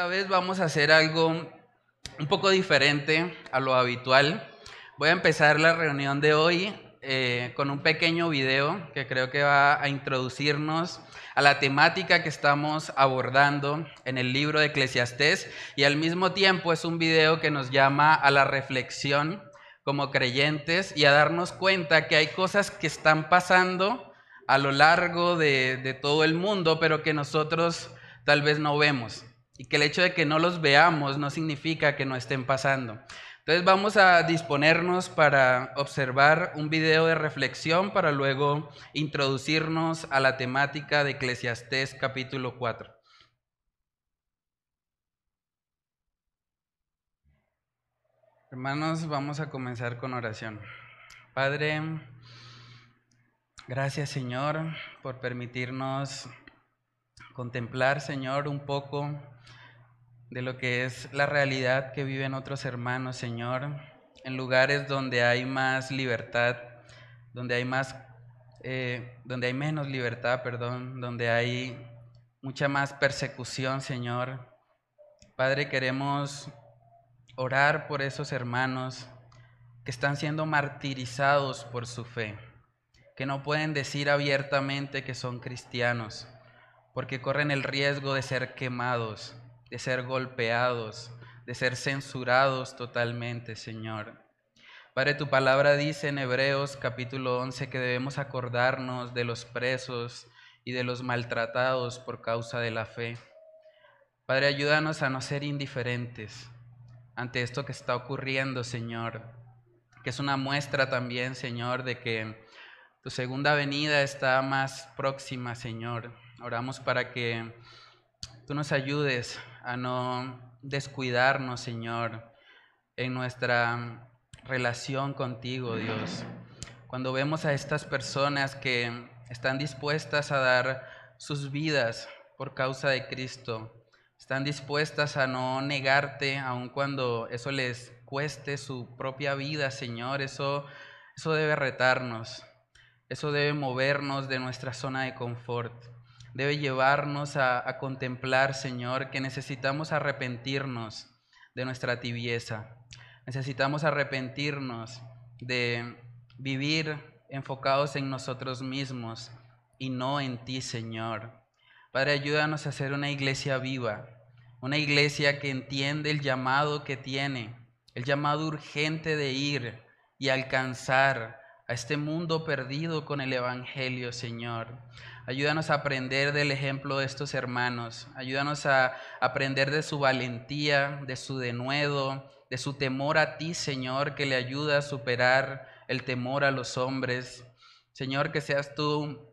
Esta vez vamos a hacer algo un poco diferente a lo habitual. Voy a empezar la reunión de hoy eh, con un pequeño video que creo que va a introducirnos a la temática que estamos abordando en el libro de Eclesiastés y al mismo tiempo es un video que nos llama a la reflexión como creyentes y a darnos cuenta que hay cosas que están pasando a lo largo de, de todo el mundo, pero que nosotros tal vez no vemos y que el hecho de que no los veamos no significa que no estén pasando. Entonces vamos a disponernos para observar un video de reflexión para luego introducirnos a la temática de Eclesiastés capítulo 4. Hermanos, vamos a comenzar con oración. Padre, gracias Señor por permitirnos contemplar, Señor, un poco de lo que es la realidad que viven otros hermanos, Señor, en lugares donde hay más libertad, donde hay más, eh, donde hay menos libertad, perdón, donde hay mucha más persecución, Señor. Padre, queremos orar por esos hermanos que están siendo martirizados por su fe, que no pueden decir abiertamente que son cristianos, porque corren el riesgo de ser quemados de ser golpeados, de ser censurados totalmente, Señor. Padre, tu palabra dice en Hebreos capítulo 11 que debemos acordarnos de los presos y de los maltratados por causa de la fe. Padre, ayúdanos a no ser indiferentes ante esto que está ocurriendo, Señor, que es una muestra también, Señor, de que tu segunda venida está más próxima, Señor. Oramos para que tú nos ayudes a no descuidarnos, Señor, en nuestra relación contigo, Dios. Cuando vemos a estas personas que están dispuestas a dar sus vidas por causa de Cristo, están dispuestas a no negarte aun cuando eso les cueste su propia vida, Señor, eso, eso debe retarnos, eso debe movernos de nuestra zona de confort debe llevarnos a, contemplar, Señor, que necesitamos arrepentirnos de nuestra tibieza. Necesitamos arrepentirnos de vivir enfocados en nosotros mismos y no en ti, Señor. Padre, ayúdanos a ser una iglesia viva, una iglesia que entiende el llamado que tiene, el llamado urgente de ir y alcanzar a este mundo perdido con el Evangelio, Señor. Ayúdanos a aprender del ejemplo de estos hermanos. Ayúdanos a aprender de su valentía, de su denuedo, de su temor a ti, Señor, que le ayuda a superar el temor a los hombres. Señor, que seas tú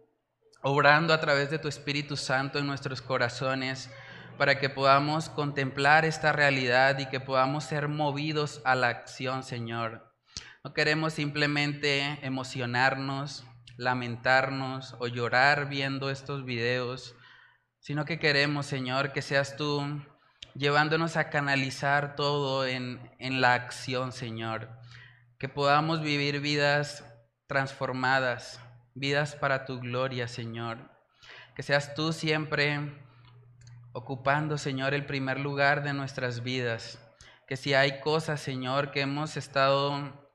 obrando a través de tu Espíritu Santo en nuestros corazones para que podamos contemplar esta realidad y que podamos ser movidos a la acción, Señor. No queremos simplemente emocionarnos, lamentarnos o llorar viendo estos videos, sino que queremos, Señor, que seas tú llevándonos a canalizar todo en, en la acción, Señor. Que podamos vivir vidas transformadas, vidas para tu gloria, Señor. Que seas tú siempre ocupando, Señor, el primer lugar de nuestras vidas. Que si hay cosas, Señor, que hemos estado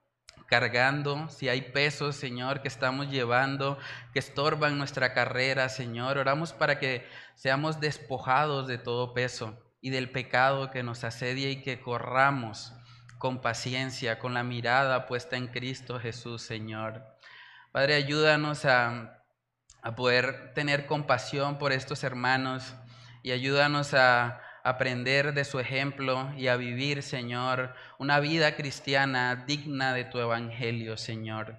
cargando, si hay pesos, Señor, que estamos llevando, que estorban nuestra carrera, Señor, oramos para que seamos despojados de todo peso y del pecado que nos asedia y que corramos con paciencia, con la mirada puesta en Cristo Jesús, Señor. Padre, ayúdanos a, a poder tener compasión por estos hermanos y ayúdanos a aprender de su ejemplo y a vivir, Señor, una vida cristiana digna de tu evangelio, Señor.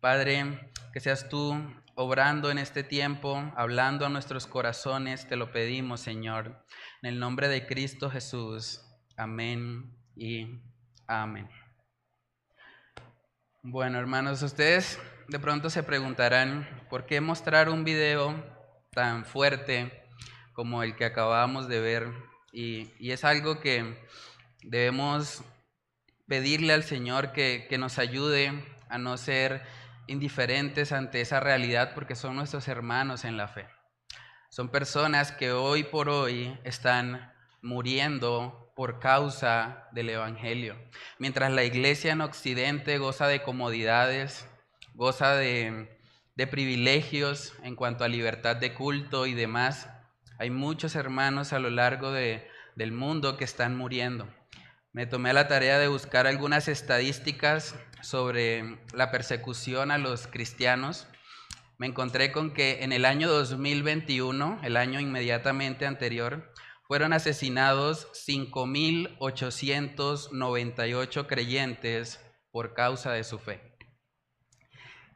Padre, que seas tú obrando en este tiempo, hablando a nuestros corazones, te lo pedimos, Señor. En el nombre de Cristo Jesús. Amén y amén. Bueno, hermanos, ustedes de pronto se preguntarán, ¿por qué mostrar un video tan fuerte como el que acabamos de ver y, es algo que debemos pedirle al Señor que, que nos ayude a no ser indiferentes ante esa realidad porque son nuestros hermanos en la fe. Son personas que hoy por hoy están muriendo por causa del Evangelio. Mientras la iglesia en Occidente goza de comodidades, goza de, de privilegios en cuanto a libertad de culto y demás, hay muchos hermanos a lo largo de, del mundo que están muriendo. Me tomé la tarea de buscar algunas estadísticas sobre la persecución a los cristianos. Me encontré con que en el año 2021, el año inmediatamente anterior, fueron asesinados 5.898 creyentes por causa de su fe.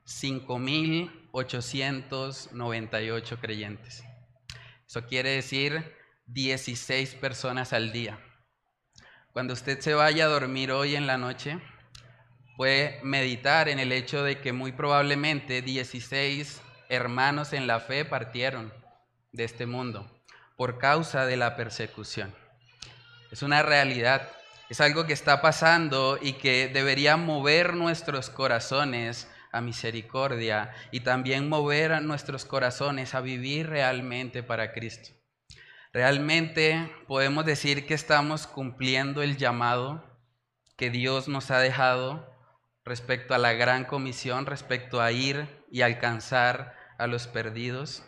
5.898 creyentes. Eso quiere decir 16 personas al día. Cuando usted se vaya a dormir hoy en la noche, puede meditar en el hecho de que muy probablemente 16 hermanos en la fe partieron de este mundo por causa de la persecución. Es una realidad, es algo que está pasando y que debería mover nuestros corazones a misericordia y también mover a nuestros corazones a vivir realmente para Cristo. Realmente podemos decir que estamos cumpliendo el llamado que Dios nos ha dejado respecto a la gran comisión, respecto a ir y alcanzar a los perdidos.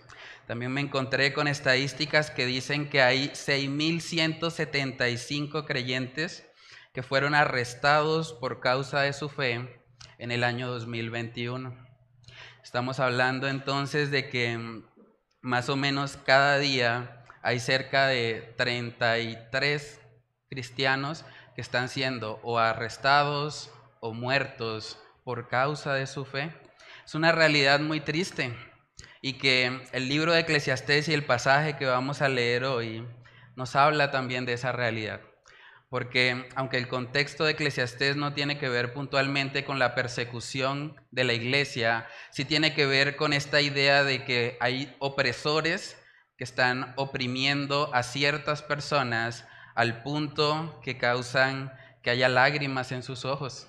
También me encontré con estadísticas que dicen que hay 6.175 creyentes que fueron arrestados por causa de su fe en el año 2021. Estamos hablando entonces de que más o menos cada día hay cerca de 33 cristianos que están siendo o arrestados o muertos por causa de su fe. Es una realidad muy triste y que el libro de Eclesiastés y el pasaje que vamos a leer hoy nos habla también de esa realidad. Porque aunque el contexto de Eclesiastés no tiene que ver puntualmente con la persecución de la iglesia, sí tiene que ver con esta idea de que hay opresores que están oprimiendo a ciertas personas al punto que causan que haya lágrimas en sus ojos.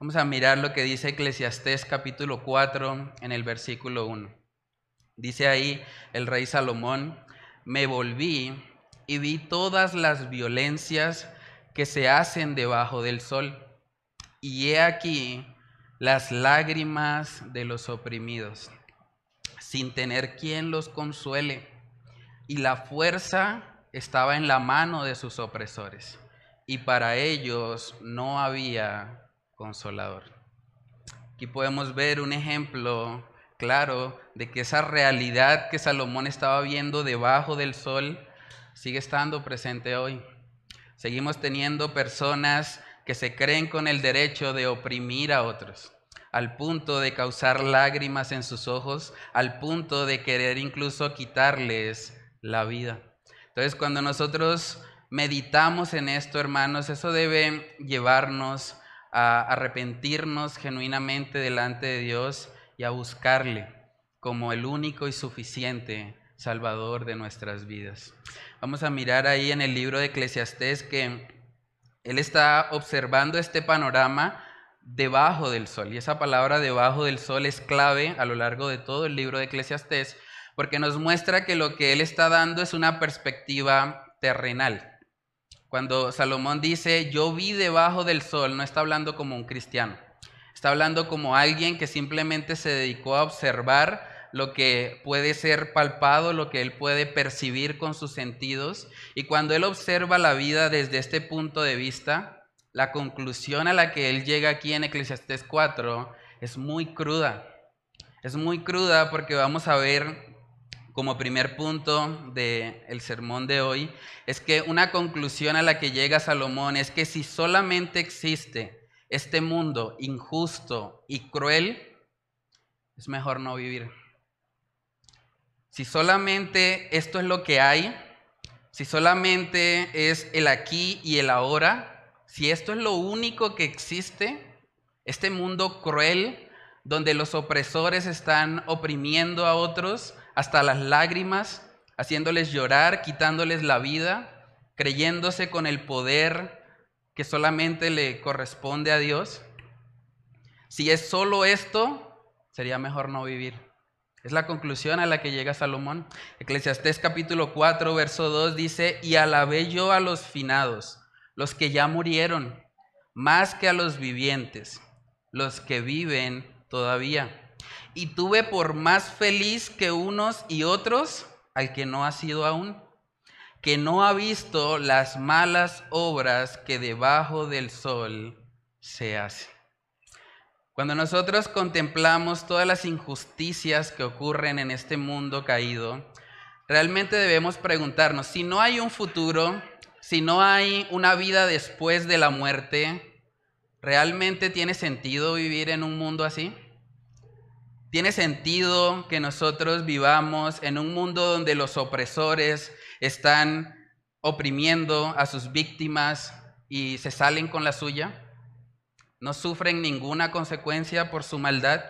Vamos a mirar lo que dice Eclesiastés capítulo 4 en el versículo 1. Dice ahí el rey Salomón, me volví y vi todas las violencias que se hacen debajo del sol. Y he aquí las lágrimas de los oprimidos, sin tener quien los consuele y la fuerza estaba en la mano de sus opresores, y para ellos no había consolador. Aquí podemos ver un ejemplo claro de que esa realidad que Salomón estaba viendo debajo del sol sigue estando presente hoy. Seguimos teniendo personas que se creen con el derecho de oprimir a otros, al punto de causar lágrimas en sus ojos, al punto de querer incluso quitarles la vida. Entonces, cuando nosotros meditamos en esto, hermanos, eso debe llevarnos a arrepentirnos genuinamente delante de Dios y a buscarle como el único y suficiente Salvador de nuestras vidas. Vamos a mirar ahí en el libro de Eclesiastés que él está observando este panorama debajo del sol. Y esa palabra debajo del sol es clave a lo largo de todo el libro de Eclesiastés porque nos muestra que lo que él está dando es una perspectiva terrenal. Cuando Salomón dice, yo vi debajo del sol, no está hablando como un cristiano, está hablando como alguien que simplemente se dedicó a observar lo que puede ser palpado, lo que él puede percibir con sus sentidos. Y cuando él observa la vida desde este punto de vista, la conclusión a la que él llega aquí en Eclesiastés 4 es muy cruda. Es muy cruda porque vamos a ver como primer punto del sermón de hoy es que una conclusión a la que llega Salomón es que si solamente existe este mundo injusto y cruel, es mejor no vivir. Si solamente esto es lo que hay, si solamente es el aquí y el ahora, si esto es lo único que existe, este mundo cruel donde los opresores están oprimiendo a otros, hasta las lágrimas, haciéndoles llorar, quitándoles la vida, creyéndose con el poder que solamente le corresponde a Dios. Si es solo esto, sería mejor no vivir. Es la conclusión a la que llega Salomón. Eclesiastés capítulo 4, verso 2 dice, y alabé yo a los finados, los que ya murieron, más que a los vivientes, los que viven todavía. Y tuve por más feliz que unos y otros al que no ha sido aún, que no ha visto las malas obras que debajo del sol se hacen. Cuando nosotros contemplamos todas las injusticias que ocurren en este mundo caído, realmente debemos preguntarnos, si no hay un futuro, si no hay una vida después de la muerte, ¿realmente tiene sentido vivir en un mundo así? ¿Tiene sentido que nosotros vivamos en un mundo donde los opresores están oprimiendo a sus víctimas y se salen con la suya? ¿No sufren ninguna consecuencia por su maldad?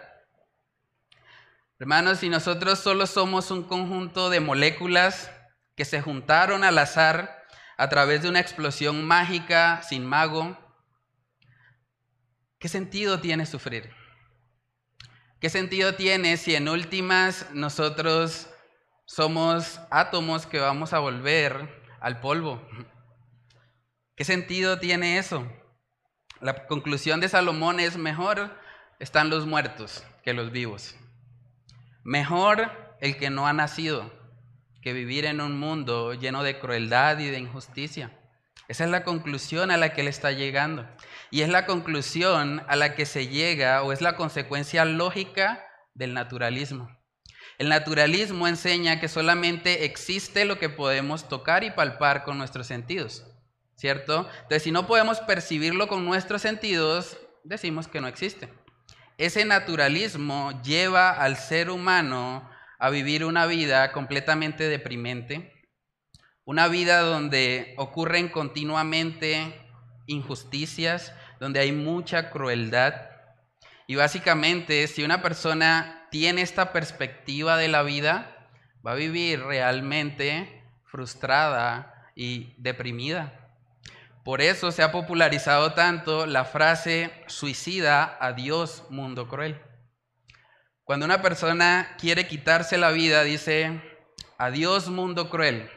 Hermanos, si nosotros solo somos un conjunto de moléculas que se juntaron al azar a través de una explosión mágica sin mago, ¿qué sentido tiene sufrir? ¿Qué sentido tiene si en últimas nosotros somos átomos que vamos a volver al polvo? ¿Qué sentido tiene eso? La conclusión de Salomón es mejor están los muertos que los vivos. Mejor el que no ha nacido que vivir en un mundo lleno de crueldad y de injusticia. Esa es la conclusión a la que él está llegando. Y es la conclusión a la que se llega o es la consecuencia lógica del naturalismo. El naturalismo enseña que solamente existe lo que podemos tocar y palpar con nuestros sentidos, ¿cierto? Entonces, si no podemos percibirlo con nuestros sentidos, decimos que no existe. Ese naturalismo lleva al ser humano a vivir una vida completamente deprimente, una vida donde ocurren continuamente injusticias, donde hay mucha crueldad. Y básicamente, si una persona tiene esta perspectiva de la vida, va a vivir realmente frustrada y deprimida. Por eso se ha popularizado tanto la frase suicida, adiós mundo cruel. Cuando una persona quiere quitarse la vida, dice, adiós mundo cruel,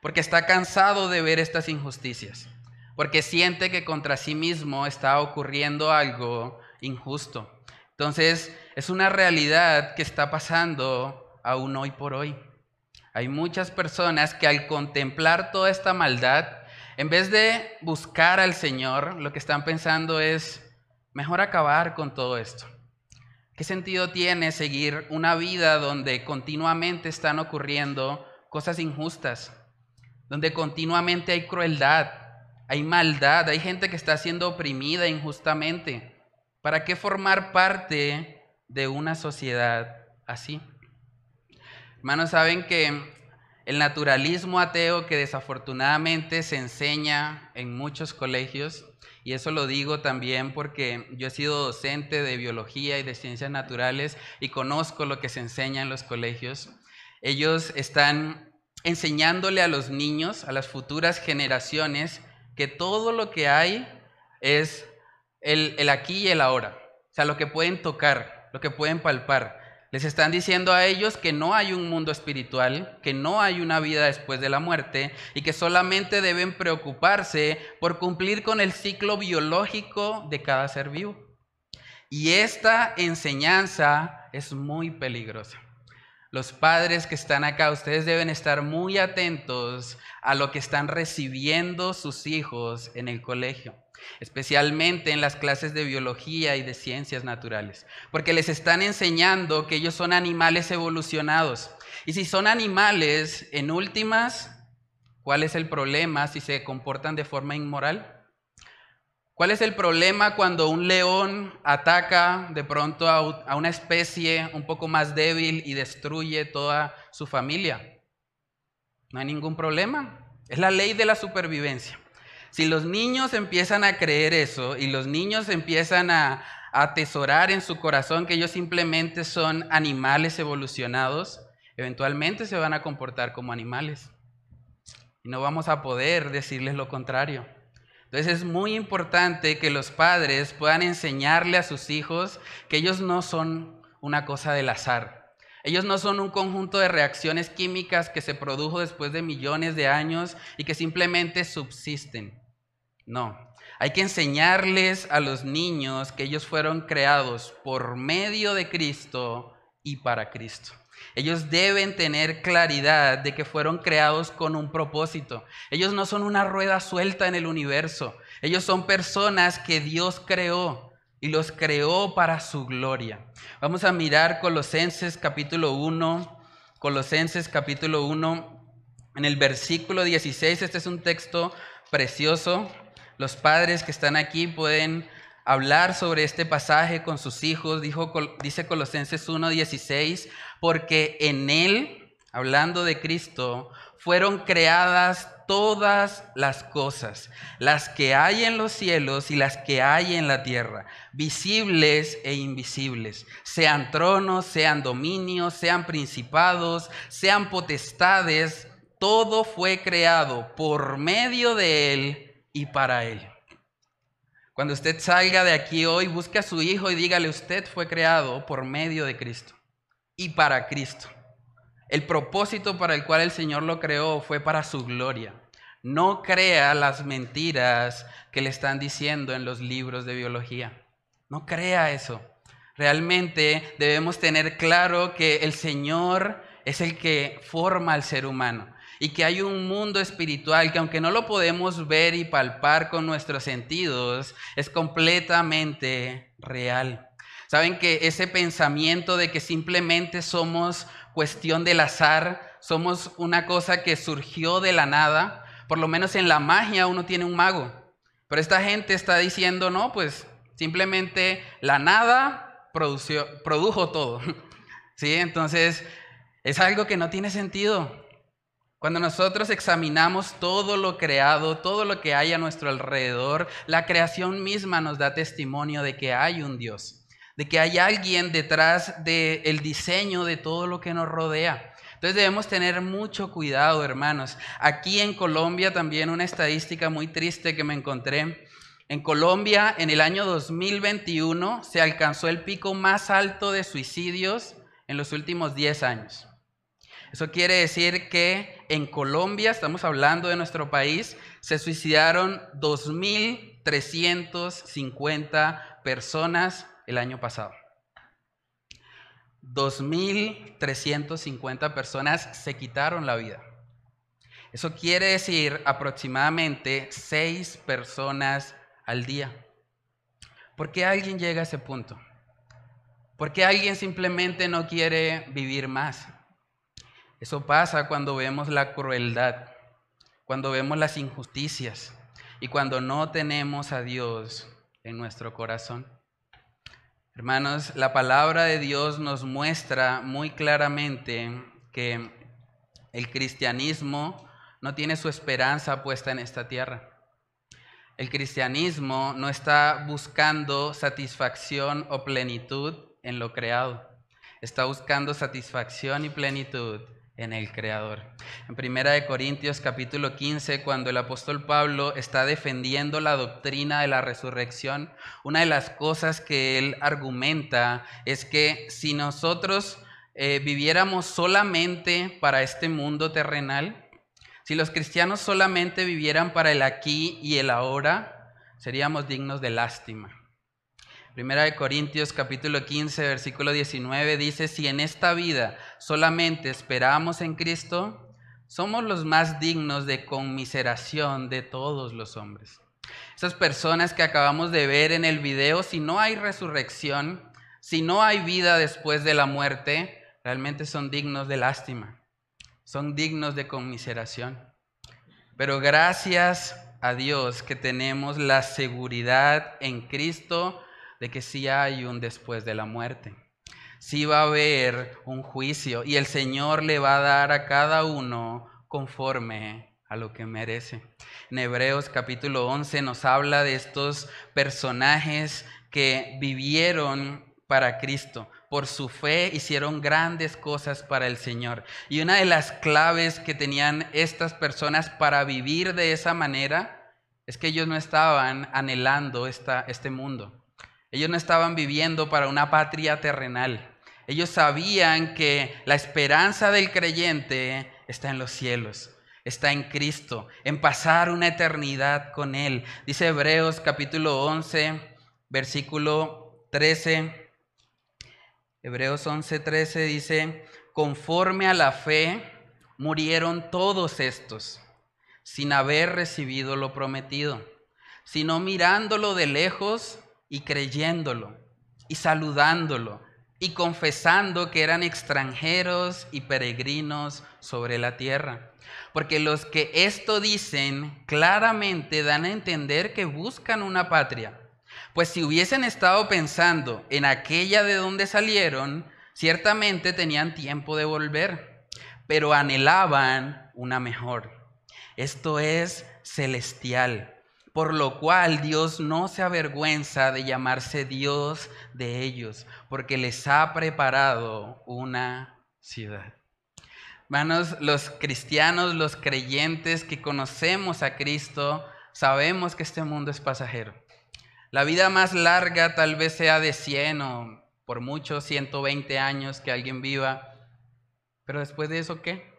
porque está cansado de ver estas injusticias, porque siente que contra sí mismo está ocurriendo algo injusto. Entonces, es una realidad que está pasando aún hoy por hoy. Hay muchas personas que al contemplar toda esta maldad, en vez de buscar al Señor, lo que están pensando es, mejor acabar con todo esto. ¿Qué sentido tiene seguir una vida donde continuamente están ocurriendo cosas injustas? donde continuamente hay crueldad, hay maldad, hay gente que está siendo oprimida injustamente. ¿Para qué formar parte de una sociedad así? Hermanos, saben que el naturalismo ateo que desafortunadamente se enseña en muchos colegios, y eso lo digo también porque yo he sido docente de biología y de ciencias naturales y conozco lo que se enseña en los colegios, ellos están enseñándole a los niños, a las futuras generaciones, que todo lo que hay es el, el, aquí y el ahora. O sea, lo que pueden tocar, lo que pueden palpar. Les están diciendo a ellos que no hay un mundo espiritual, que no hay una vida después de la muerte y que solamente deben preocuparse por cumplir con el ciclo biológico de cada ser vivo. Y esta enseñanza es muy peligrosa los padres que están acá, ustedes deben estar muy atentos a lo que están recibiendo sus hijos en el colegio, especialmente en las clases de biología y de ciencias naturales, porque les están enseñando que ellos son animales evolucionados. Y si son animales, en últimas, ¿cuál es el problema si se comportan de forma inmoral? ¿Cuál es el problema cuando un león ataca de pronto a una especie un poco más débil y destruye toda su familia? No hay ningún problema. Es la ley de la supervivencia. Si los niños empiezan a creer eso y los niños empiezan a, atesorar en su corazón que ellos simplemente son animales evolucionados, eventualmente se van a comportar como animales. Y no vamos a poder decirles lo contrario. Entonces es muy importante que los padres puedan enseñarle a sus hijos que ellos no son una cosa del azar. Ellos no son un conjunto de reacciones químicas que se produjo después de millones de años y que simplemente subsisten. No, hay que enseñarles a los niños que ellos fueron creados por medio de Cristo y para Cristo. Ellos deben tener claridad de que fueron creados con un propósito. Ellos no son una rueda suelta en el universo. Ellos son personas que Dios creó y los creó para su gloria. Vamos a mirar Colosenses capítulo 1, Colosenses capítulo 1, en el versículo 16. Este es un texto precioso. Los padres que están aquí pueden hablar sobre este pasaje con sus hijos, dijo, dice Colosenses 1:16, porque en Él, hablando de Cristo, fueron creadas todas las cosas, las que hay en los cielos y las que hay en la tierra, visibles e invisibles, sean tronos, sean dominios, sean principados, sean potestades, todo fue creado por medio de Él y para Él. Cuando usted salga de aquí hoy, busque a su hijo y dígale, usted fue creado por medio de Cristo y para Cristo. El propósito para el cual el Señor lo creó fue para su gloria. No crea las mentiras que le están diciendo en los libros de biología. No crea eso. Realmente debemos tener claro que el Señor es el que forma al ser humano y que hay un mundo espiritual que aunque no lo podemos ver y palpar con nuestros sentidos, es completamente real. Saben que ese pensamiento de que simplemente somos cuestión del azar, somos una cosa que surgió de la nada, por lo menos en la magia uno tiene un mago, pero esta gente está diciendo, no, pues simplemente la nada produció, produjo todo. ¿Sí? Entonces, es algo que no tiene sentido. Cuando nosotros examinamos todo lo creado, todo lo que hay a nuestro alrededor, la creación misma nos da testimonio de que hay un Dios, de que hay alguien detrás del diseño de todo lo que nos rodea. Entonces debemos tener mucho cuidado, hermanos. Aquí en Colombia también una estadística muy triste que me encontré. En Colombia, en el año 2021, se alcanzó el pico más alto de suicidios en los últimos 10 años. Eso quiere decir que en Colombia, estamos hablando de nuestro país, se suicidaron 2.350 personas el año pasado. 2.350 personas se quitaron la vida. Eso quiere decir aproximadamente 6 personas al día. ¿Por qué alguien llega a ese punto? ¿Por qué alguien simplemente no quiere vivir más? Eso pasa cuando vemos la crueldad, cuando vemos las injusticias y cuando no tenemos a Dios en nuestro corazón. Hermanos, la palabra de Dios nos muestra muy claramente que el cristianismo no tiene su esperanza puesta en esta tierra. El cristianismo no está buscando satisfacción o plenitud en lo creado. Está buscando satisfacción y plenitud en el Creador. En Primera de Corintios capítulo 15, cuando el apóstol Pablo está defendiendo la doctrina de la resurrección, una de las cosas que él argumenta es que si nosotros eh, viviéramos solamente para este mundo terrenal, si los cristianos solamente vivieran para el aquí y el ahora, seríamos dignos de lástima. Primera de Corintios capítulo 15, versículo 19 dice, si en esta vida solamente esperamos en Cristo, somos los más dignos de conmiseración de todos los hombres. Esas personas que acabamos de ver en el video, si no hay resurrección, si no hay vida después de la muerte, realmente son dignos de lástima, son dignos de conmiseración. Pero gracias a Dios que tenemos la seguridad en Cristo, de que sí hay un después de la muerte. Sí va a haber un juicio y el Señor le va a dar a cada uno conforme a lo que merece. En Hebreos capítulo 11 nos habla de estos personajes que vivieron para Cristo. Por su fe hicieron grandes cosas para el Señor. Y una de las claves que tenían estas personas para vivir de esa manera es que ellos no estaban anhelando esta, este mundo. Ellos no estaban viviendo para una patria terrenal. Ellos sabían que la esperanza del creyente está en los cielos, está en Cristo, en pasar una eternidad con Él. Dice Hebreos capítulo 11, versículo 13. Hebreos 11, 13 dice, conforme a la fe murieron todos estos, sin haber recibido lo prometido, sino mirándolo de lejos y creyéndolo, y saludándolo, y confesando que eran extranjeros y peregrinos sobre la tierra. Porque los que esto dicen claramente dan a entender que buscan una patria. Pues si hubiesen estado pensando en aquella de donde salieron, ciertamente tenían tiempo de volver, pero anhelaban una mejor. Esto es celestial, por lo cual Dios no se avergüenza de llamarse Dios de ellos, porque les ha preparado una ciudad. Hermanos, los cristianos, los creyentes que conocemos a Cristo, sabemos que este mundo es pasajero. La vida más larga tal vez sea de 100 o por mucho 120 años que alguien viva, pero después de eso, ¿qué?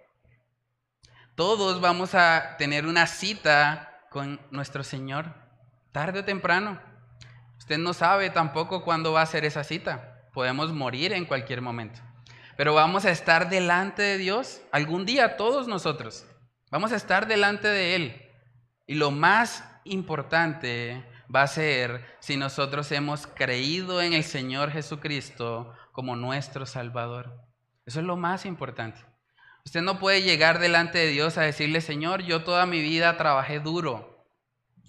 Todos vamos a tener una cita con nuestro Señor, tarde o temprano. Usted no sabe tampoco cuándo va a ser esa cita. Podemos morir en cualquier momento. Pero vamos a estar delante de Dios algún día, todos nosotros. Vamos a estar delante de Él. Y lo más importante va a ser si nosotros hemos creído en el Señor Jesucristo como nuestro Salvador. Eso es lo más importante. Usted no puede llegar delante de Dios a decirle, Señor, yo toda mi vida trabajé duro,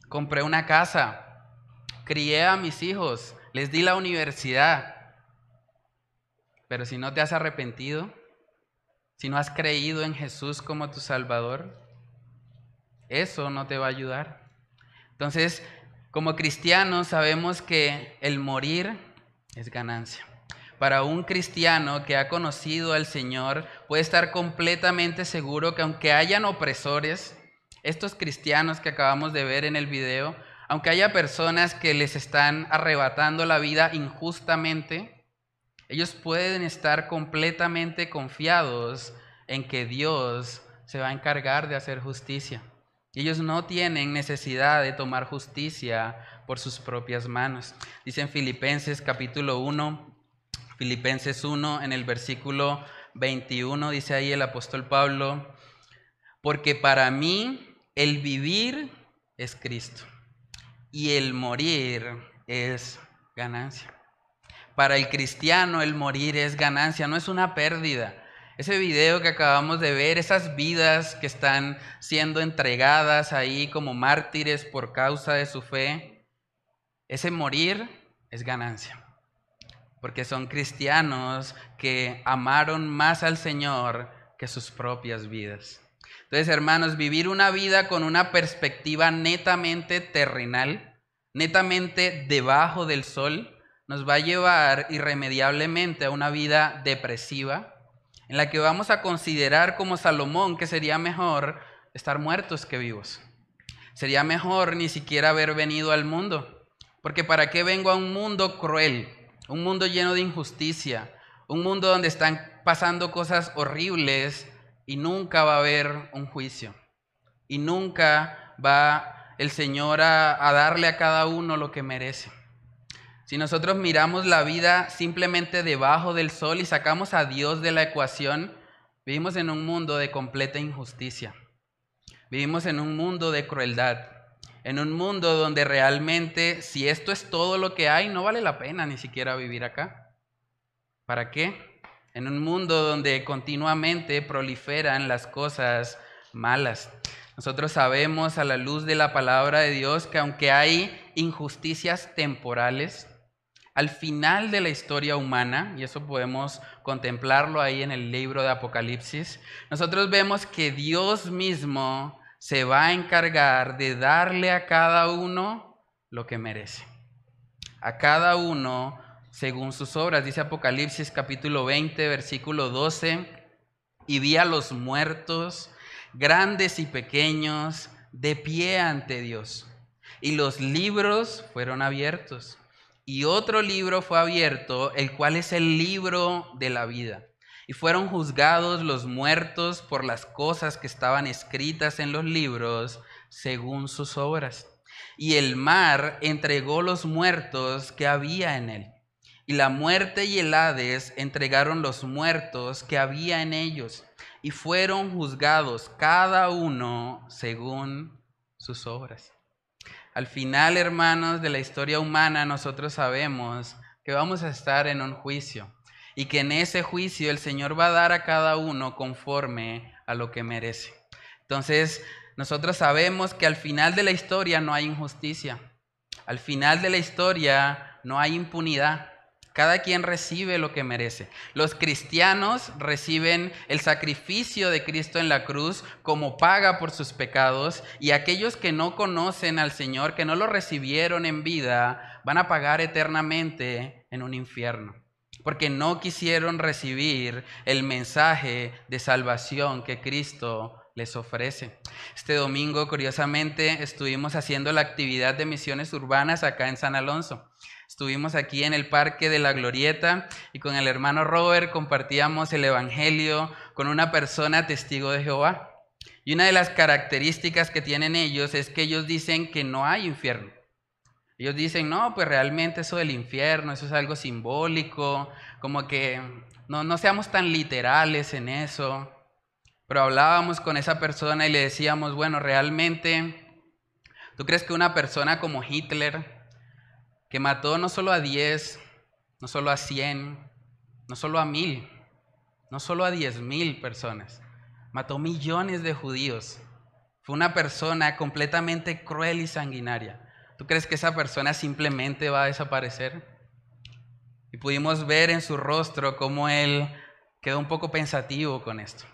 compré una casa, crié a mis hijos, les di la universidad, pero si no te has arrepentido, si no has creído en Jesús como tu Salvador, eso no te va a ayudar. Entonces, como cristianos sabemos que el morir es ganancia. Para un cristiano que ha conocido al Señor, puede estar completamente seguro que aunque hayan opresores, estos cristianos que acabamos de ver en el video, aunque haya personas que les están arrebatando la vida injustamente, ellos pueden estar completamente confiados en que Dios se va a encargar de hacer justicia. Ellos no tienen necesidad de tomar justicia por sus propias manos. Dice en Filipenses capítulo 1, Filipenses 1 en el versículo 21, dice ahí el apóstol Pablo, porque para mí el vivir es Cristo y el morir es ganancia. Para el cristiano el morir es ganancia, no es una pérdida. Ese video que acabamos de ver, esas vidas que están siendo entregadas ahí como mártires por causa de su fe, ese morir es ganancia. Porque son cristianos que amaron más al Señor que sus propias vidas. Entonces, hermanos, vivir una vida con una perspectiva netamente terrenal, netamente debajo del sol, nos va a llevar irremediablemente a una vida depresiva, en la que vamos a considerar como Salomón que sería mejor estar muertos que vivos. Sería mejor ni siquiera haber venido al mundo, porque ¿para qué vengo a un mundo cruel, un mundo lleno de injusticia, un mundo donde están pasando cosas horribles y nunca va a haber un juicio? Y nunca va el Señor a, darle a cada uno lo que merece. Si nosotros miramos la vida simplemente debajo del sol y sacamos a Dios de la ecuación, vivimos en un mundo de completa injusticia. Vivimos en un mundo de crueldad. En un mundo donde realmente, si esto es todo lo que hay, no vale la pena ni siquiera vivir acá. ¿Para qué? En un mundo donde continuamente proliferan las cosas malas. Nosotros sabemos a la luz de la palabra de Dios que aunque hay injusticias temporales, al final de la historia humana, y eso podemos contemplarlo ahí en el libro de Apocalipsis, nosotros vemos que Dios mismo se va a encargar de darle a cada uno lo que merece. A cada uno según sus obras. Dice Apocalipsis capítulo 20, versículo 12, y vi a los muertos, grandes y pequeños, de pie ante Dios. Y los libros fueron abiertos y otro libro fue abierto, el cual es el libro de la vida. Y fueron juzgados los muertos por las cosas que estaban escritas en los libros según sus obras. Y el mar entregó los muertos que había en él. Y la muerte y el Hades entregaron los muertos que había en ellos. Y fueron juzgados cada uno según sus obras. Al final, hermanos, de la historia humana, nosotros sabemos que vamos a estar en un juicio y que en ese juicio el Señor va a dar a cada uno conforme a lo que merece. Entonces, nosotros sabemos que al final de la historia no hay injusticia. Al final de la historia no hay impunidad. Cada quien recibe lo que merece. Los cristianos reciben el sacrificio de Cristo en la cruz como paga por sus pecados y aquellos que no conocen al Señor, que no lo recibieron en vida, van a pagar eternamente en un infierno porque no quisieron recibir el mensaje de salvación que Cristo les ofrece. Este domingo, curiosamente, estuvimos haciendo la actividad de misiones urbanas acá en San Alonso. Estuvimos aquí en el Parque de la Glorieta y con el hermano Robert compartíamos el Evangelio con una persona testigo de Jehová. Y una de las características que tienen ellos es que ellos dicen que no hay infierno. Ellos dicen, no, pues realmente eso del infierno, eso es algo simbólico, como que no, no seamos tan literales en eso. Pero hablábamos con esa persona y le decíamos, bueno, realmente, ¿tú crees que una persona como Hitler, que mató no solo a 10, no solo a 100, no solo a mil, no solo a 10 mil personas, mató millones de judíos, fue una persona completamente cruel y sanguinaria. ¿Tú crees que esa persona simplemente va a desaparecer? Y pudimos ver en su rostro cómo él quedó un poco pensativo con esto.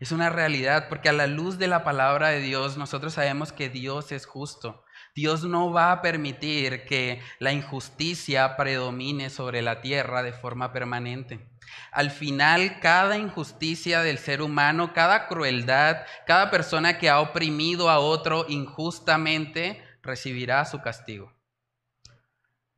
Es una realidad porque a la luz de la palabra de Dios nosotros sabemos que Dios es justo. Dios no va a permitir que la injusticia predomine sobre la tierra de forma permanente. Al final, cada injusticia del ser humano, cada crueldad, cada persona que ha oprimido a otro injustamente, recibirá su castigo.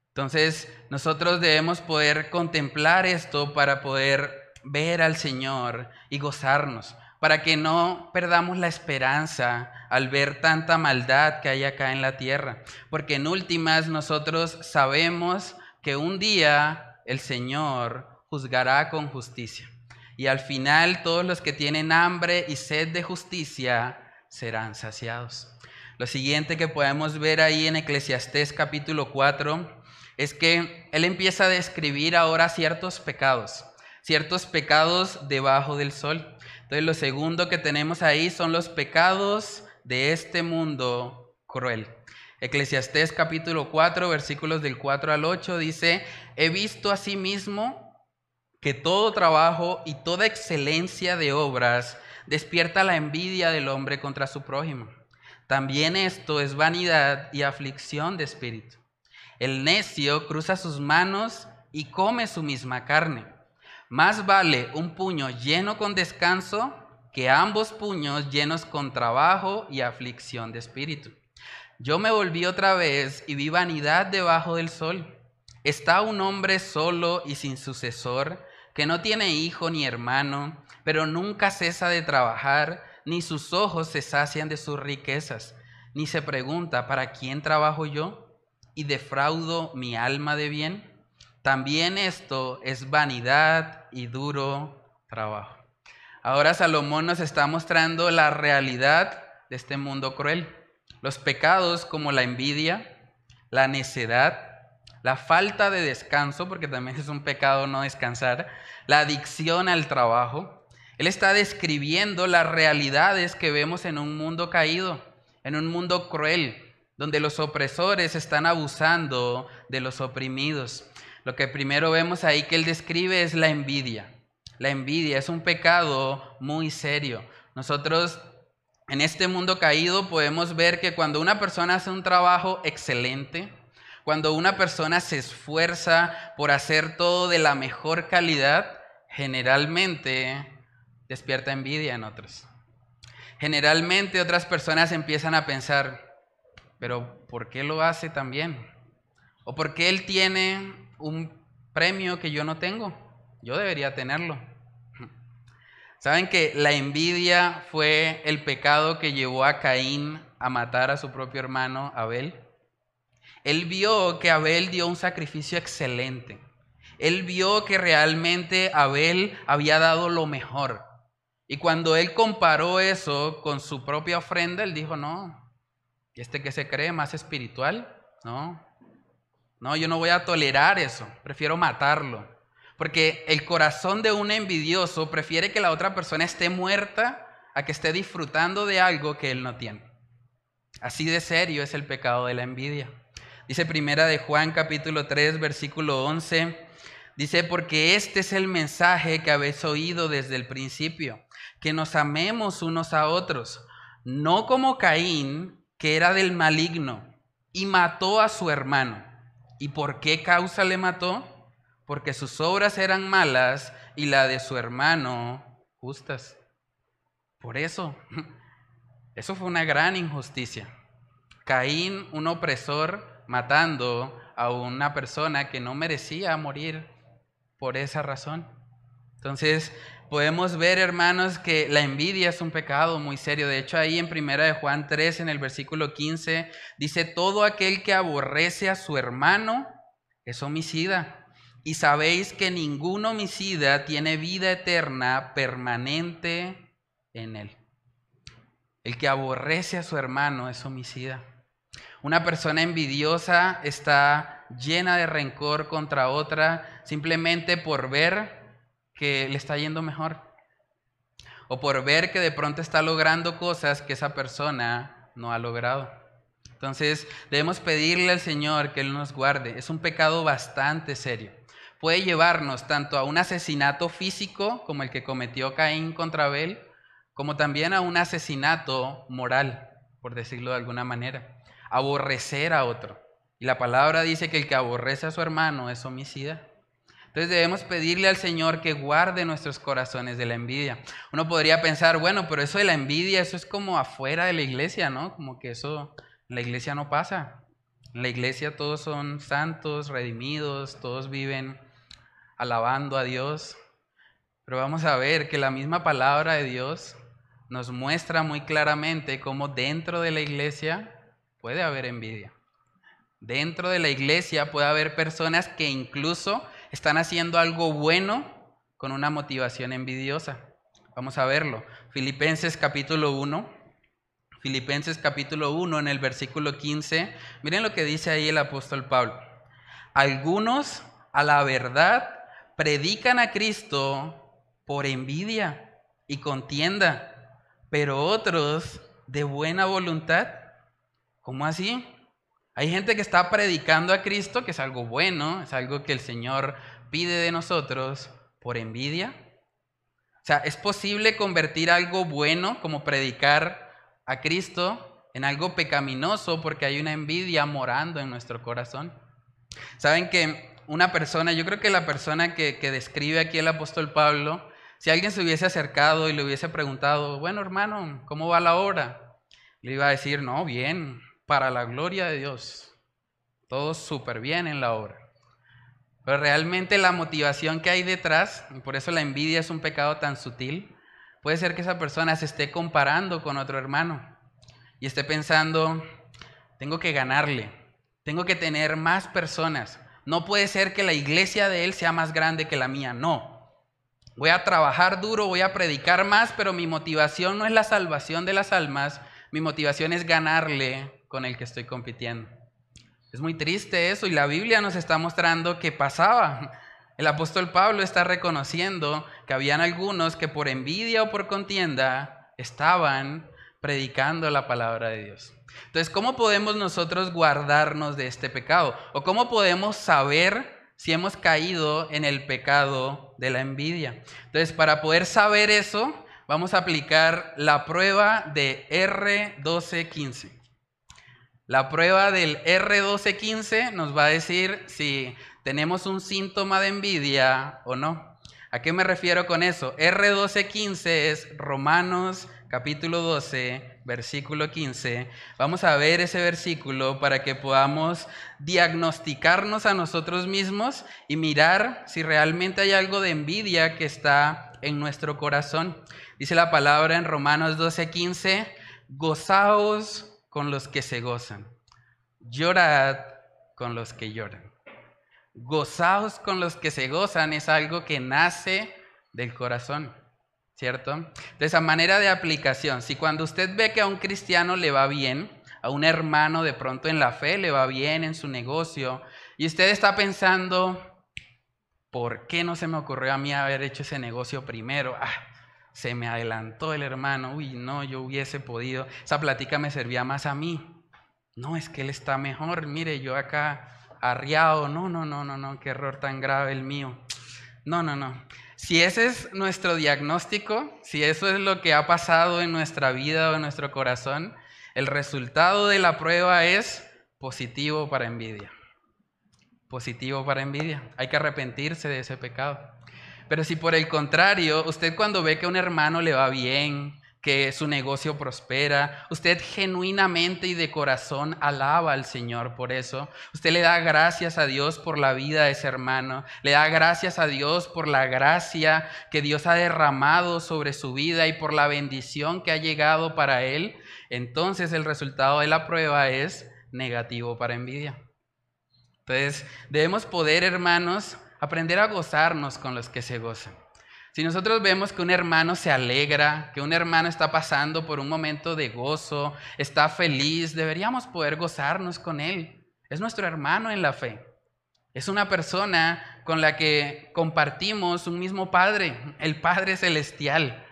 Entonces, nosotros debemos poder contemplar esto para poder ver al Señor y gozarnos, para que no perdamos la esperanza al ver tanta maldad que hay acá en la tierra, porque en últimas nosotros sabemos que un día el Señor juzgará con justicia. Y al final todos los que tienen hambre y sed de justicia serán saciados. Lo siguiente que podemos ver ahí en Eclesiastés capítulo 4 es que él empieza a describir ahora ciertos pecados, ciertos pecados debajo del sol. Entonces lo segundo que tenemos ahí son los pecados de este mundo cruel. Eclesiastés capítulo 4 versículos del 4 al 8 dice, he visto asimismo que todo trabajo y toda excelencia de obras despierta la envidia del hombre contra su prójimo. También esto es vanidad y aflicción de espíritu. El necio cruza sus manos y come su misma carne. Más vale un puño lleno con descanso que ambos puños llenos con trabajo y aflicción de espíritu. Yo me volví otra vez y vi vanidad debajo del sol. Está un hombre solo y sin sucesor, que no tiene hijo ni hermano, pero nunca cesa de trabajar ni sus ojos se sacian de sus riquezas, ni se pregunta, ¿para quién trabajo yo? Y defraudo mi alma de bien. También esto es vanidad y duro trabajo. Ahora Salomón nos está mostrando la realidad de este mundo cruel. Los pecados como la envidia, la necedad, la falta de descanso, porque también es un pecado no descansar, la adicción al trabajo, él está describiendo las realidades que vemos en un mundo caído, en un mundo cruel, donde los opresores están abusando de los oprimidos. Lo que primero vemos ahí que él describe es la envidia. La envidia es un pecado muy serio. Nosotros en este mundo caído podemos ver que cuando una persona hace un trabajo excelente, cuando una persona se esfuerza por hacer todo de la mejor calidad, generalmente despierta envidia en otros. Generalmente otras personas empiezan a pensar, pero ¿por qué lo hace tan bien? ¿O porque él tiene un premio que yo no tengo? Yo debería tenerlo. ¿Saben que la envidia fue el pecado que llevó a Caín a matar a su propio hermano Abel? Él vio que Abel dio un sacrificio excelente. Él vio que realmente Abel había dado lo mejor. Y cuando él comparó eso con su propia ofrenda, él dijo, no, este que se cree más espiritual, no, no, yo no voy a tolerar eso, prefiero matarlo. Porque el corazón de un envidioso prefiere que la otra persona esté muerta a que esté disfrutando de algo que él no tiene. Así de serio es el pecado de la envidia. Dice primera de Juan capítulo 3 versículo 11, dice, porque este es el mensaje que habéis oído desde el principio, que nos amemos unos a otros, no como Caín, que era del maligno, y mató a su hermano. ¿Y por qué causa le mató? Porque sus obras eran malas y la de su hermano justas. Por eso, eso fue una gran injusticia. Caín, un opresor, matando a una persona que no merecía morir por esa razón. Entonces, podemos ver, hermanos, que la envidia es un pecado muy serio. De hecho, ahí en primera de Juan 3, en el versículo 15, dice, todo aquel que aborrece a su hermano es homicida. Y sabéis que ningún homicida tiene vida eterna permanente en él. El que aborrece a su hermano es homicida. Una persona envidiosa está llena de rencor contra otra simplemente por ver que le está yendo mejor. O por ver que de pronto está logrando cosas que esa persona no ha logrado. Entonces debemos pedirle al Señor que Él nos guarde. Es un pecado bastante serio. Puede llevarnos tanto a un asesinato físico como el que cometió Caín contra Abel, como también a un asesinato moral, por decirlo de alguna manera aborrecer a otro. Y la palabra dice que el que aborrece a su hermano es homicida. Entonces debemos pedirle al Señor que guarde nuestros corazones de la envidia. Uno podría pensar, bueno, pero eso de la envidia, eso es como afuera de la iglesia, ¿no? Como que eso la iglesia no pasa. En la iglesia todos son santos, redimidos, todos viven alabando a Dios. Pero vamos a ver que la misma palabra de Dios nos muestra muy claramente cómo dentro de la iglesia puede haber envidia. Dentro de la iglesia puede haber personas que incluso están haciendo algo bueno con una motivación envidiosa. Vamos a verlo. Filipenses capítulo 1. Filipenses capítulo 1 en el versículo 15. Miren lo que dice ahí el apóstol Pablo. Algunos a la verdad predican a Cristo por envidia y contienda, pero otros de buena voluntad. ¿Cómo así? Hay gente que está predicando a Cristo, que es algo bueno, es algo que el Señor pide de nosotros, por envidia. O sea, ¿es posible convertir algo bueno como predicar a Cristo en algo pecaminoso porque hay una envidia morando en nuestro corazón? Saben que una persona, yo creo que la persona que, que describe aquí el apóstol Pablo, si alguien se hubiese acercado y le hubiese preguntado, bueno hermano, ¿cómo va la obra? Le iba a decir, no, bien, para la gloria de Dios. Todo súper bien en la obra. Pero realmente la motivación que hay detrás, y por eso la envidia es un pecado tan sutil, puede ser que esa persona se esté comparando con otro hermano y esté pensando, tengo que ganarle, tengo que tener más personas. No puede ser que la iglesia de él sea más grande que la mía, no. Voy a trabajar duro, voy a predicar más, pero mi motivación no es la salvación de las almas, mi motivación es ganarle con el que estoy compitiendo. Es muy triste eso y la Biblia nos está mostrando que pasaba. El apóstol Pablo está reconociendo que habían algunos que por envidia o por contienda estaban predicando la palabra de Dios. Entonces, ¿cómo podemos nosotros guardarnos de este pecado? ¿O cómo podemos saber si hemos caído en el pecado de la envidia? Entonces, para poder saber eso, vamos a aplicar la prueba de R1215. La prueba del R1215 nos va a decir si tenemos un síntoma de envidia o no. ¿A qué me refiero con eso? R1215 es Romanos capítulo 12, versículo 15. Vamos a ver ese versículo para que podamos diagnosticarnos a nosotros mismos y mirar si realmente hay algo de envidia que está en nuestro corazón. Dice la palabra en Romanos 12:15, gozaos con los que se gozan, llorad con los que lloran. Gozaos con los que se gozan es algo que nace del corazón. ¿cierto? Entonces, a manera de aplicación, si cuando usted ve que a un cristiano le va bien, a un hermano de pronto en la fe le va bien en su negocio, y usted está pensando, ¿por qué no se me ocurrió a mí haber hecho ese negocio primero? Ah, se me adelantó el hermano, uy, no, yo hubiese podido, esa plática me servía más a mí. No, es que él está mejor, mire, yo acá arriado, no, no, no, no, no, qué error tan grave el mío. No, no, no. Si ese es nuestro diagnóstico, si eso es lo que ha pasado en nuestra vida o en nuestro corazón, el resultado de la prueba es positivo para envidia. Positivo para envidia. Hay que arrepentirse de ese pecado. Pero si por el contrario, usted cuando ve que a un hermano le va bien, que su negocio prospera. Usted genuinamente y de corazón alaba al Señor por eso. Usted le da gracias a Dios por la vida de ese hermano. Le da gracias a Dios por la gracia que Dios ha derramado sobre su vida y por la bendición que ha llegado para él. Entonces el resultado de la prueba es negativo para envidia. Entonces debemos poder, hermanos, aprender a gozarnos con los que se gozan. Si nosotros vemos que un hermano se alegra, que un hermano está pasando por un momento de gozo, está feliz, deberíamos poder gozarnos con él. Es nuestro hermano en la fe. Es una persona con la que compartimos un mismo Padre, el Padre Celestial.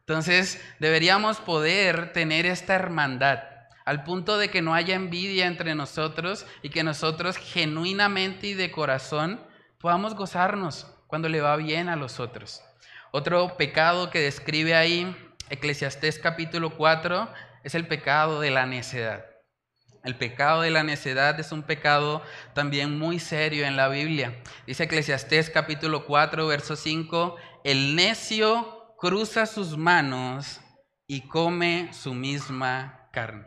Entonces deberíamos poder tener esta hermandad al punto de que no haya envidia entre nosotros y que nosotros genuinamente y de corazón podamos gozarnos cuando le va bien a los otros. Otro pecado que describe ahí Eclesiastés capítulo 4 es el pecado de la necedad. El pecado de la necedad es un pecado también muy serio en la Biblia. Dice Eclesiastés capítulo 4, verso 5, el necio cruza sus manos y come su misma carne.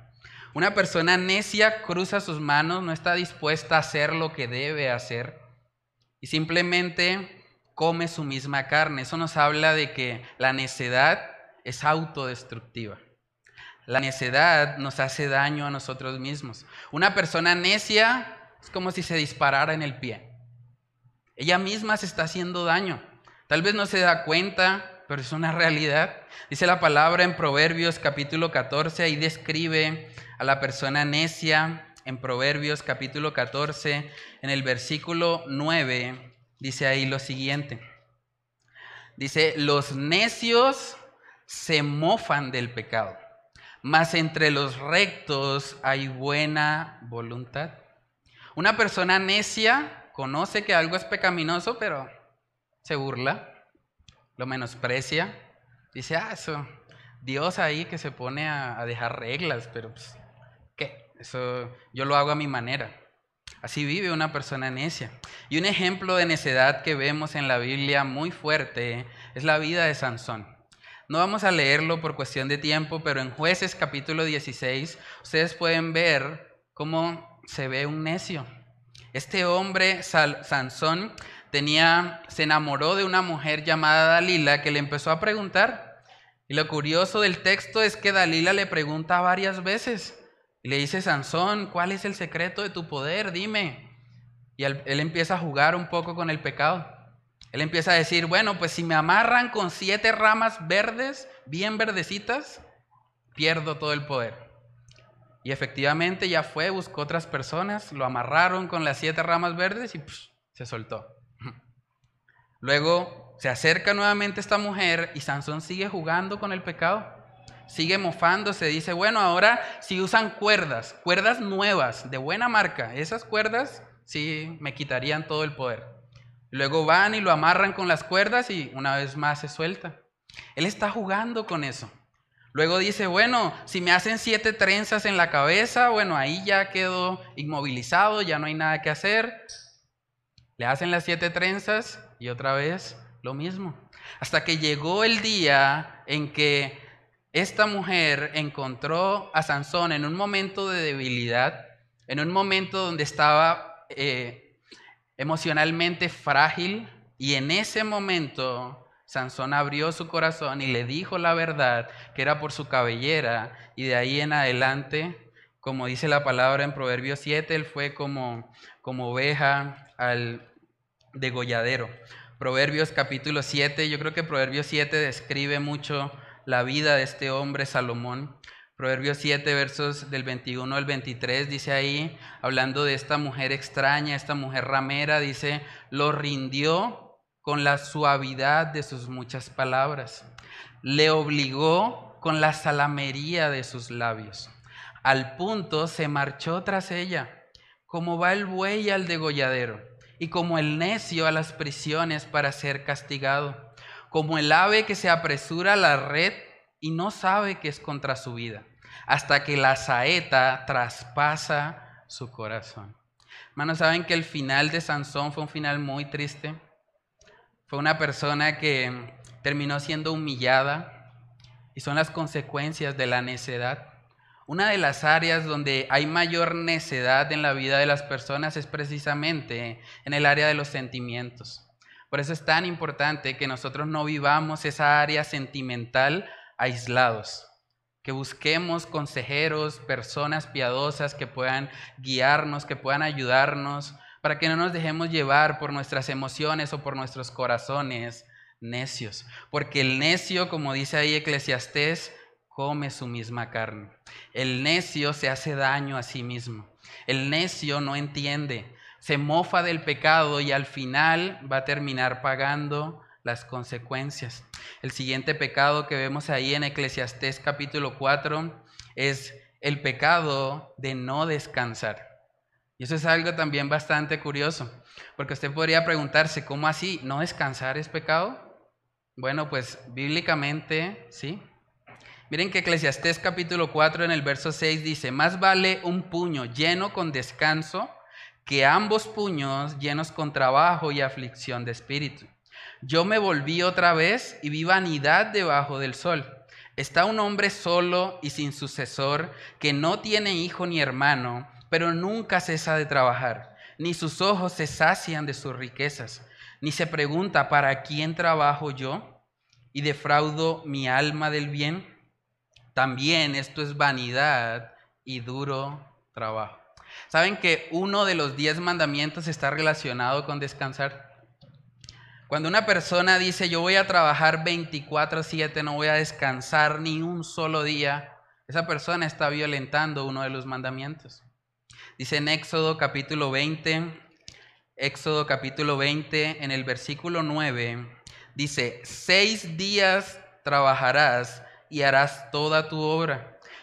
Una persona necia cruza sus manos, no está dispuesta a hacer lo que debe hacer y simplemente come su misma carne. Eso nos habla de que la necedad es autodestructiva. La necedad nos hace daño a nosotros mismos. Una persona necia es como si se disparara en el pie. Ella misma se está haciendo daño. Tal vez no se da cuenta, pero es una realidad. Dice la palabra en Proverbios capítulo 14, ahí describe a la persona necia en Proverbios capítulo 14, en el versículo 9 dice ahí lo siguiente. Dice, los necios se mofan del pecado, mas entre los rectos hay buena voluntad. Una persona necia conoce que algo es pecaminoso, pero se burla, lo menosprecia. Dice, ah, eso, Dios ahí que se pone a, dejar reglas, pero pues. Eso yo lo hago a mi manera. Así vive una persona necia. Y un ejemplo de necedad que vemos en la Biblia muy fuerte es la vida de Sansón. No vamos a leerlo por cuestión de tiempo, pero en jueces capítulo 16 ustedes pueden ver cómo se ve un necio. Este hombre, Sansón, tenía, se enamoró de una mujer llamada Dalila que le empezó a preguntar. Y lo curioso del texto es que Dalila le pregunta varias veces. Y le dice, Sansón, ¿cuál es el secreto de tu poder? Dime. Y él, empieza a jugar un poco con el pecado. Él empieza a decir, bueno, pues si me amarran con siete ramas verdes, bien verdecitas, pierdo todo el poder. Y efectivamente ya fue, buscó otras personas, lo amarraron con las siete ramas verdes y se soltó. Luego se acerca nuevamente esta mujer y Sansón sigue jugando con el pecado sigue mofándose, dice, bueno, ahora si usan cuerdas, cuerdas nuevas, de buena marca, esas cuerdas sí me quitarían todo el poder. Luego van y lo amarran con las cuerdas y una vez más se suelta. Él está jugando con eso. Luego dice, bueno, si me hacen siete trenzas en la cabeza, bueno, ahí ya quedo inmovilizado, ya no hay nada que hacer. Le hacen las siete trenzas y otra vez lo mismo. Hasta que llegó el día en que esta mujer encontró a Sansón en un momento de debilidad, en un momento donde estaba eh, emocionalmente frágil y en ese momento Sansón abrió su corazón y le dijo la verdad, que era por su cabellera, y de ahí en adelante, como dice la palabra en Proverbios 7, él fue como, como oveja al degolladero. Proverbios capítulo 7, yo creo que Proverbios 7 describe mucho la vida de este hombre Salomón. Proverbios 7, versos del 21 al 23, dice ahí, hablando de esta mujer extraña, esta mujer ramera, dice, lo rindió con la suavidad de sus muchas palabras, le obligó con la salamería de sus labios. Al punto se marchó tras ella, como va el buey al degolladero, y como el necio a las prisiones para ser castigado, como el ave que se apresura a la red y no sabe que es contra su vida hasta que la saeta traspasa su corazón. Hermanos, ¿saben que el final de Sansón fue un final muy triste? Fue una persona que terminó siendo humillada y son las consecuencias de la necedad. Una de las áreas donde hay mayor necedad en la vida de las personas es precisamente en el área de los sentimientos. Por eso es tan importante que nosotros no vivamos esa área sentimental aislados que busquemos consejeros, personas piadosas que puedan guiarnos, que puedan ayudarnos, para que no nos dejemos llevar por nuestras emociones o por nuestros corazones necios. Porque el necio, como dice ahí Eclesiastés, come su misma carne. El necio se hace daño a sí mismo. El necio no entiende, se mofa del pecado y al final va a terminar pagando las consecuencias. El siguiente pecado que vemos ahí en Eclesiastés capítulo 4 es el pecado de no descansar. Y eso es algo también bastante curioso, porque usted podría preguntarse, ¿cómo así? ¿No descansar es pecado? Bueno, pues bíblicamente, sí. Miren que Eclesiastés capítulo 4 en el verso 6 dice, más vale un puño lleno con descanso que ambos puños llenos con trabajo y aflicción de espíritu. Yo me volví otra vez y vi vanidad debajo del sol. Está un hombre solo y sin sucesor, que no tiene hijo ni hermano, pero nunca cesa de trabajar, ni sus ojos se sacian de sus riquezas, ni se pregunta, ¿para quién trabajo yo? Y defraudo mi alma del bien. También esto es vanidad y duro trabajo. ¿Saben que uno de los diez mandamientos está relacionado con descansar? Cuando una persona dice yo voy a trabajar 24/7, no voy a descansar ni un solo día, esa persona está violentando uno de los mandamientos. Dice en Éxodo capítulo 20, Éxodo capítulo 20, en el versículo 9, dice, seis días trabajarás y harás toda tu obra,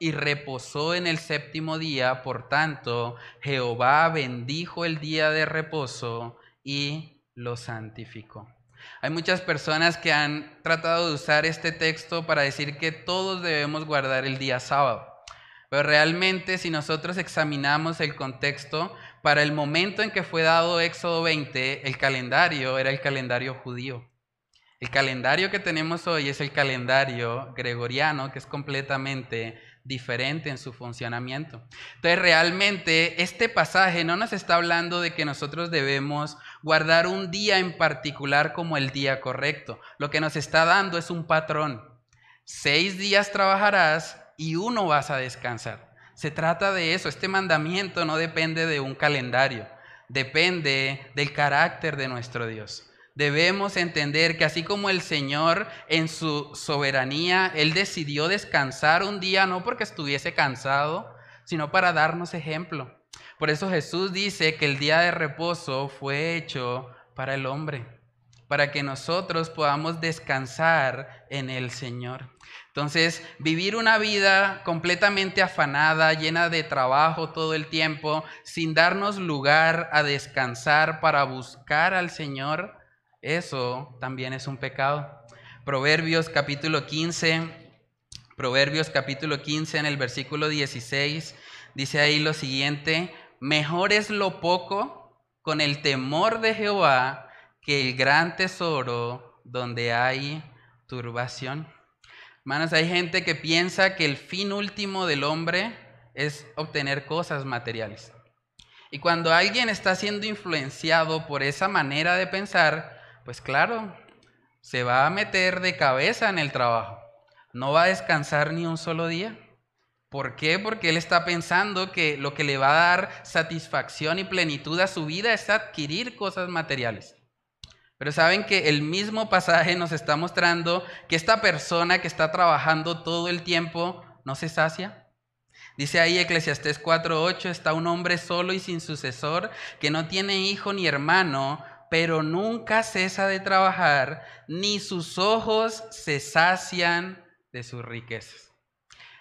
y reposó en el séptimo día. Por tanto, Jehová bendijo el día de reposo y lo santificó. Hay muchas personas que han tratado de usar este texto para decir que todos debemos guardar el día sábado. Pero realmente si nosotros examinamos el contexto, para el momento en que fue dado Éxodo 20, el calendario era el calendario judío. El calendario que tenemos hoy es el calendario gregoriano, que es completamente diferente en su funcionamiento. Entonces, realmente este pasaje no nos está hablando de que nosotros debemos guardar un día en particular como el día correcto. Lo que nos está dando es un patrón. Seis días trabajarás y uno vas a descansar. Se trata de eso. Este mandamiento no depende de un calendario, depende del carácter de nuestro Dios debemos entender que así como el Señor en su soberanía, Él decidió descansar un día no porque estuviese cansado, sino para darnos ejemplo. Por eso Jesús dice que el día de reposo fue hecho para el hombre. para que nosotros podamos descansar en el Señor. Entonces, vivir una vida completamente afanada, llena de trabajo todo el tiempo, sin darnos lugar a descansar para buscar al Señor, eso también es un pecado. Proverbios capítulo 15, Proverbios capítulo 15 en el versículo 16, dice ahí lo siguiente, mejor es lo poco con el temor de Jehová que el gran tesoro donde hay turbación. Hermanos, hay gente que piensa que el fin último del hombre es obtener cosas materiales. Y cuando alguien está siendo influenciado por esa manera de pensar, pues claro, se va a meter de cabeza en el trabajo. No va a descansar ni un solo día. ¿Por qué? Porque él está pensando que lo que le va a dar satisfacción y plenitud a su vida es adquirir cosas materiales. Pero saben que el mismo pasaje nos está mostrando que esta persona que está trabajando todo el tiempo no se sacia. Dice ahí Eclesiastés 4:8, está un hombre solo y sin sucesor, que no tiene hijo ni hermano, pero nunca cesa de trabajar, ni sus ojos se sacian de sus riquezas.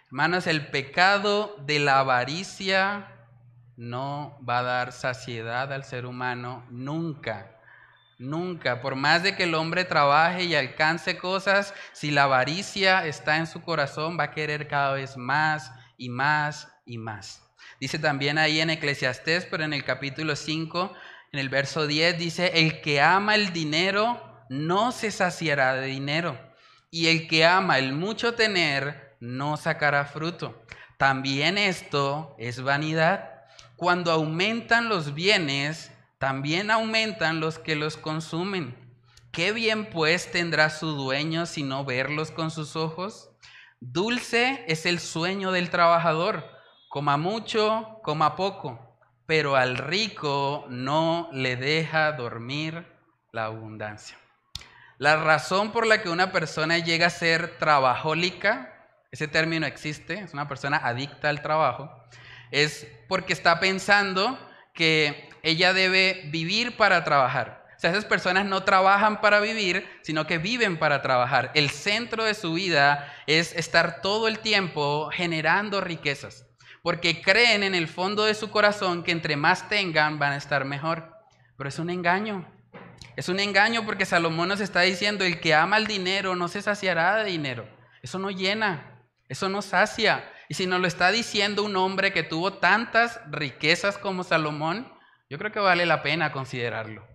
Hermanos, el pecado de la avaricia no va a dar saciedad al ser humano nunca. Nunca, por más de que el hombre trabaje y alcance cosas, si la avaricia está en su corazón, va a querer cada vez más y más y más. Dice también ahí en Eclesiastés, pero en el capítulo 5, en el verso 10, dice, el que ama el dinero no se saciará de dinero, y el que ama el mucho tener no sacará fruto. También esto es vanidad. Cuando aumentan los bienes, también aumentan los que los consumen. ¿Qué bien pues tendrá su dueño si no verlos con sus ojos? Dulce es el sueño del trabajador, coma mucho, coma poco, pero al rico no le deja dormir la abundancia. La razón por la que una persona llega a ser trabajólica, ese término existe, es una persona adicta al trabajo, es porque está pensando que ella debe vivir para trabajar. O sea, esas personas no trabajan para vivir, sino que viven para trabajar. El centro de su vida es estar todo el tiempo generando riquezas, porque creen en el fondo de su corazón que entre más tengan van a estar mejor. Pero es un engaño. Es un engaño porque Salomón nos está diciendo, el que ama el dinero no se saciará de dinero. Eso no llena, eso no sacia. Y si nos lo está diciendo un hombre que tuvo tantas riquezas como Salomón, yo creo que vale la pena considerarlo.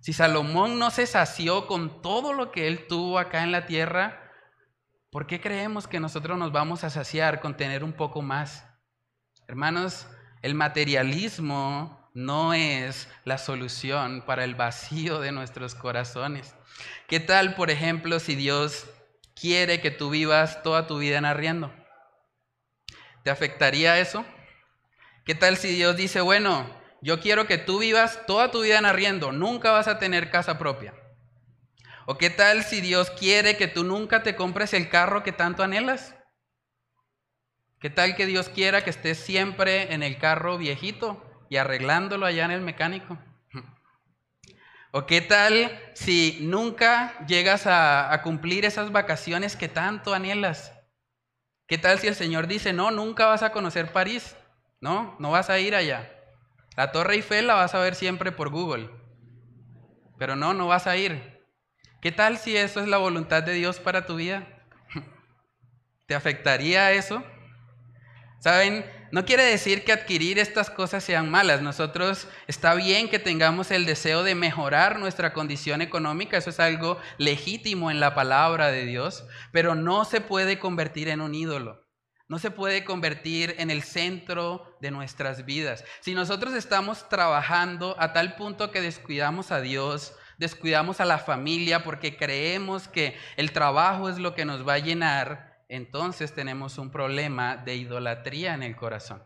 Si Salomón no se sació con todo lo que él tuvo acá en la tierra, ¿por qué creemos que nosotros nos vamos a saciar con tener un poco más? Hermanos, el materialismo no es la solución para el vacío de nuestros corazones. ¿Qué tal, por ejemplo, si Dios quiere que tú vivas toda tu vida en arriendo? ¿Te afectaría eso? ¿Qué tal si Dios dice, bueno, yo quiero que tú vivas toda tu vida en arriendo, nunca vas a tener casa propia. ¿O qué tal si Dios quiere que tú nunca te compres el carro que tanto anhelas? ¿Qué tal que Dios quiera que estés siempre en el carro viejito y arreglándolo allá en el mecánico? ¿O qué tal si nunca llegas a, a, cumplir esas vacaciones que tanto anhelas? ¿Qué tal si el Señor dice, no, nunca vas a conocer París? No, no vas a ir allá. La Torre Eiffel la vas a ver siempre por Google, pero no, no vas a ir. ¿Qué tal si eso es la voluntad de Dios para tu vida? ¿Te afectaría eso? Saben, no quiere decir que adquirir estas cosas sean malas. Nosotros está bien que tengamos el deseo de mejorar nuestra condición económica, eso es algo legítimo en la palabra de Dios, pero no se puede convertir en un ídolo no se puede convertir en el centro de nuestras vidas. Si nosotros estamos trabajando a tal punto que descuidamos a Dios, descuidamos a la familia porque creemos que el trabajo es lo que nos va a llenar, entonces tenemos un problema de idolatría en el corazón.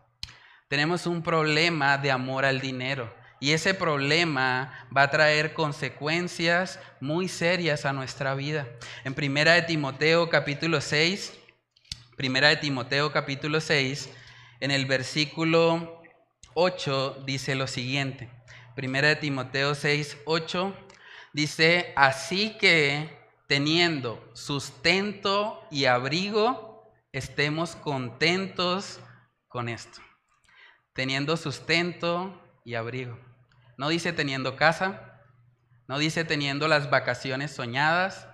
Tenemos un problema de amor al dinero. Y ese problema va a traer consecuencias muy serias a nuestra vida. En primera de Timoteo capítulo 6, Primera de Timoteo capítulo 6, en el versículo 8 dice lo siguiente. Primera de Timoteo 6, 8 Dice, así que teniendo sustento y abrigo, estemos contentos con esto. Teniendo sustento y abrigo. No dice teniendo casa, no dice teniendo las vacaciones soñadas,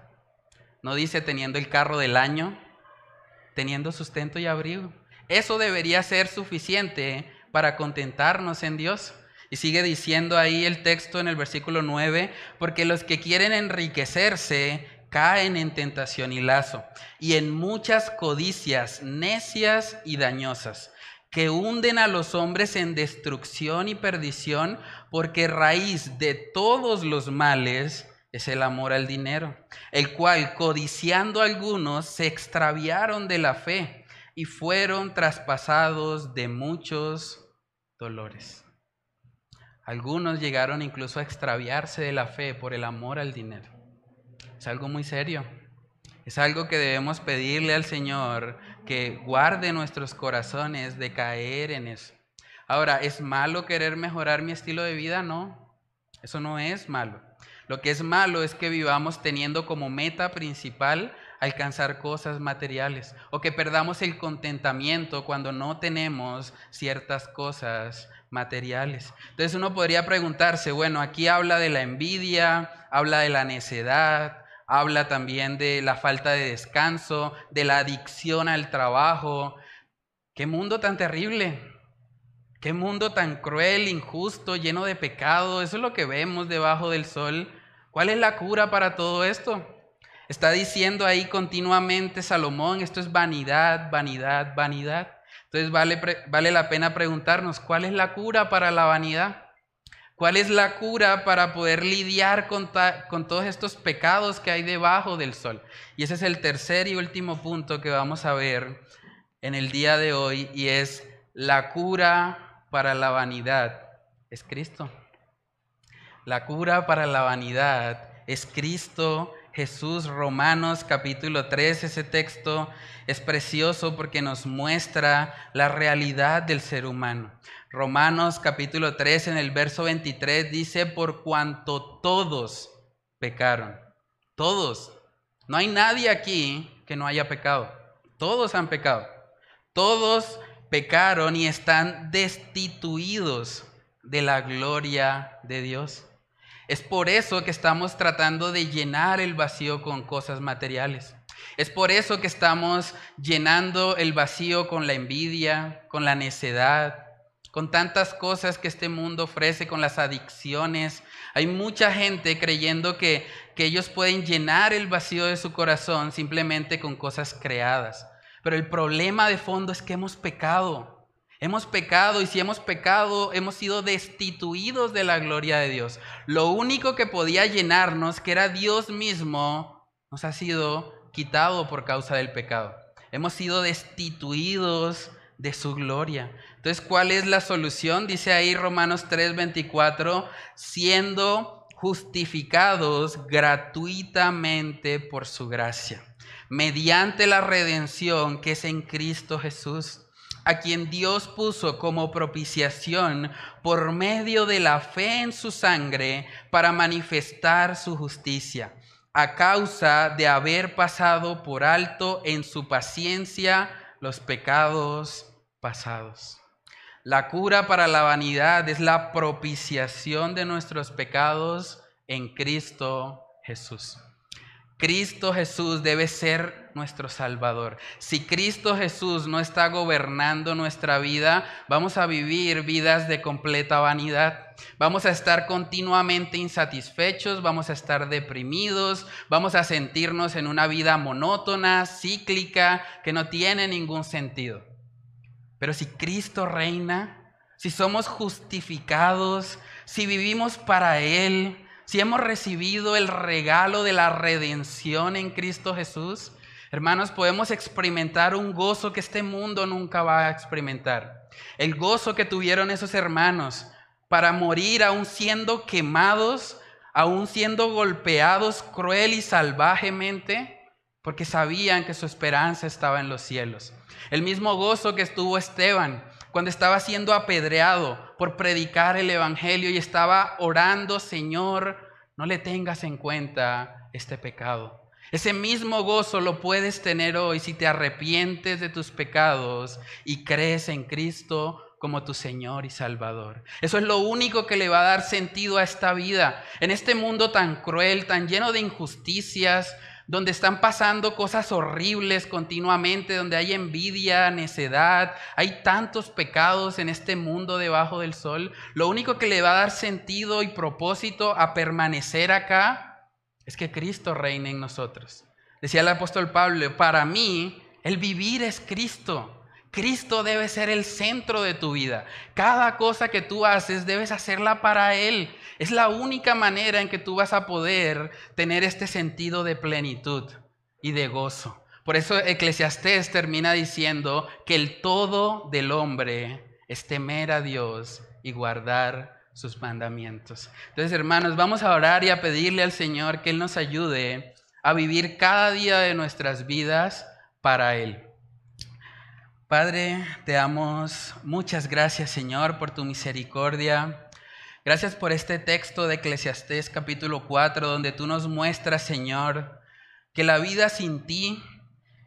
no dice teniendo el carro del año, teniendo sustento y abrigo. Eso debería ser suficiente para contentarnos en Dios. Y sigue diciendo ahí el texto en el versículo 9, porque los que quieren enriquecerse caen en tentación y lazo, y en muchas codicias necias y dañosas, que hunden a los hombres en destrucción y perdición, porque raíz de todos los males es el amor al dinero, el cual, codiciando algunos, se extraviaron de la fe y fueron traspasados de muchos dolores. Algunos llegaron incluso a extraviarse de la fe por el amor al dinero. Es algo muy serio. Es algo que debemos pedirle al Señor que guarde nuestros corazones de caer en eso. Ahora, ¿es malo querer mejorar mi estilo de vida? No, eso no es malo. Lo que es malo es que vivamos teniendo como meta principal alcanzar cosas materiales o que perdamos el contentamiento cuando no tenemos ciertas cosas materiales. Entonces uno podría preguntarse, bueno, aquí habla de la envidia, habla de la necedad, habla también de la falta de descanso, de la adicción al trabajo. Qué mundo tan terrible, qué mundo tan cruel, injusto, lleno de pecado. Eso es lo que vemos debajo del sol. ¿Cuál es la cura para todo esto? Está diciendo ahí continuamente Salomón, esto es vanidad, vanidad, vanidad. Entonces vale, vale la pena preguntarnos, ¿cuál es la cura para la vanidad? ¿Cuál es la cura para poder lidiar con, con, todos estos pecados que hay debajo del sol? Y ese es el tercer y último punto que vamos a ver en el día de hoy y es la cura para la vanidad es Cristo. La cura para la vanidad es Cristo Jesús, Romanos capítulo 3, ese texto es precioso porque nos muestra la realidad del ser humano. Romanos capítulo 3 en el verso 23 dice, por cuanto todos pecaron, todos, no hay nadie aquí que no haya pecado, todos han pecado, todos pecaron y están destituidos de la gloria de Dios. Es por eso que estamos tratando de llenar el vacío con cosas materiales. Es por eso que estamos llenando el vacío con la envidia, con la necedad, con tantas cosas que este mundo ofrece, con las adicciones. Hay mucha gente creyendo que, que ellos pueden llenar el vacío de su corazón simplemente con cosas creadas. Pero el problema de fondo es que hemos pecado. Hemos pecado y si hemos pecado, hemos sido destituidos de la gloria de Dios. Lo único que podía llenarnos, que era Dios mismo, nos ha sido quitado por causa del pecado. Hemos sido destituidos de su gloria. Entonces, ¿cuál es la solución? Dice ahí Romanos 3:24, siendo justificados gratuitamente por su gracia, mediante la redención que es en Cristo Jesús a quien Dios puso como propiciación por medio de la fe en su sangre para manifestar su justicia, a causa de haber pasado por alto en su paciencia los pecados pasados. La cura para la vanidad es la propiciación de nuestros pecados en Cristo Jesús. Cristo Jesús debe ser nuestro Salvador. Si Cristo Jesús no está gobernando nuestra vida, vamos a vivir vidas de completa vanidad. Vamos a estar continuamente insatisfechos, vamos a estar deprimidos, vamos a sentirnos en una vida monótona, cíclica, que no tiene ningún sentido. Pero si Cristo reina, si somos justificados, si vivimos para Él, si hemos recibido el regalo de la redención en Cristo Jesús, hermanos, podemos experimentar un gozo que este mundo nunca va a experimentar. El gozo que tuvieron esos hermanos para morir aún siendo quemados, aún siendo golpeados cruel y salvajemente, porque sabían que su esperanza estaba en los cielos. El mismo gozo que estuvo Esteban cuando estaba siendo apedreado por predicar el Evangelio y estaba orando, Señor, no le tengas en cuenta este pecado. Ese mismo gozo lo puedes tener hoy si te arrepientes de tus pecados y crees en Cristo como tu Señor y Salvador. Eso es lo único que le va a dar sentido a esta vida. En este mundo tan cruel, tan lleno de injusticias, donde están pasando cosas horribles continuamente, donde hay envidia, necedad, hay tantos pecados en este mundo debajo del sol, lo único que le va a dar sentido y propósito a permanecer acá es que Cristo reine en nosotros. Decía el apóstol Pablo, para mí el vivir es Cristo. Cristo debe ser el centro de tu vida. Cada cosa que tú haces debes hacerla para Él. Es la única manera en que tú vas a poder tener este sentido de plenitud y de gozo. Por eso Eclesiastés termina diciendo que el todo del hombre es temer a Dios y guardar sus mandamientos. Entonces, hermanos, vamos a orar y a pedirle al Señor que Él nos ayude a vivir cada día de nuestras vidas para Él. Padre, te damos muchas gracias, Señor, por tu misericordia. Gracias por este texto de Eclesiastés capítulo 4, donde tú nos muestras, Señor, que la vida sin ti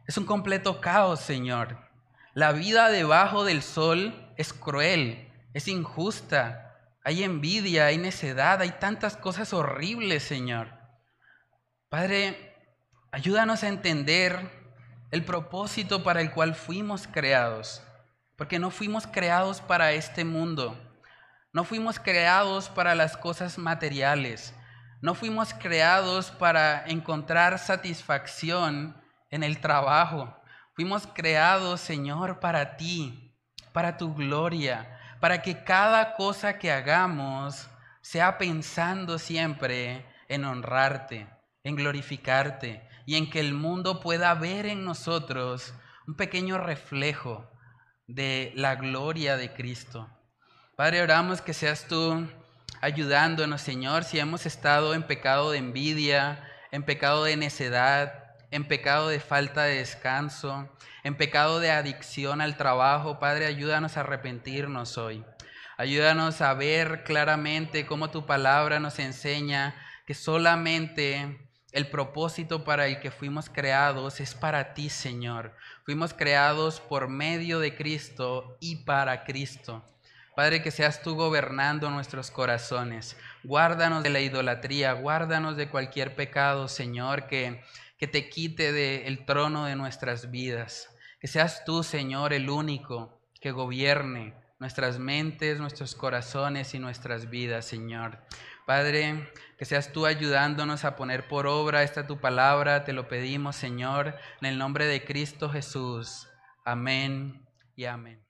es un completo caos, Señor. La vida debajo del sol es cruel, es injusta. Hay envidia, hay necedad, hay tantas cosas horribles, Señor. Padre, ayúdanos a entender el propósito para el cual fuimos creados. Porque no fuimos creados para este mundo. No fuimos creados para las cosas materiales. No fuimos creados para encontrar satisfacción en el trabajo. Fuimos creados, Señor, para ti, para tu gloria, para que cada cosa que hagamos sea pensando siempre en honrarte, en glorificarte, y en que el mundo pueda ver en nosotros un pequeño reflejo de la gloria de Cristo. Padre, oramos que seas tú ayudándonos, Señor, si hemos estado en pecado de envidia, en pecado de necedad, en pecado de falta de descanso, en pecado de adicción al trabajo. Padre, ayúdanos a arrepentirnos hoy. Ayúdanos a ver claramente cómo tu palabra nos enseña que solamente el propósito para el que fuimos creados es para ti, Señor. Fuimos creados por medio de Cristo y para Cristo. Padre, que seas tú gobernando nuestros corazones. Guárdanos de la idolatría, guárdanos de cualquier pecado, Señor, que, que te quite del trono de nuestras vidas. Que seas tú, Señor, el único que gobierne nuestras mentes, nuestros corazones y nuestras vidas, Señor. Padre, que seas tú ayudándonos a poner por obra esta tu palabra, te lo pedimos, Señor, en el nombre de Cristo Jesús. Amén y amén.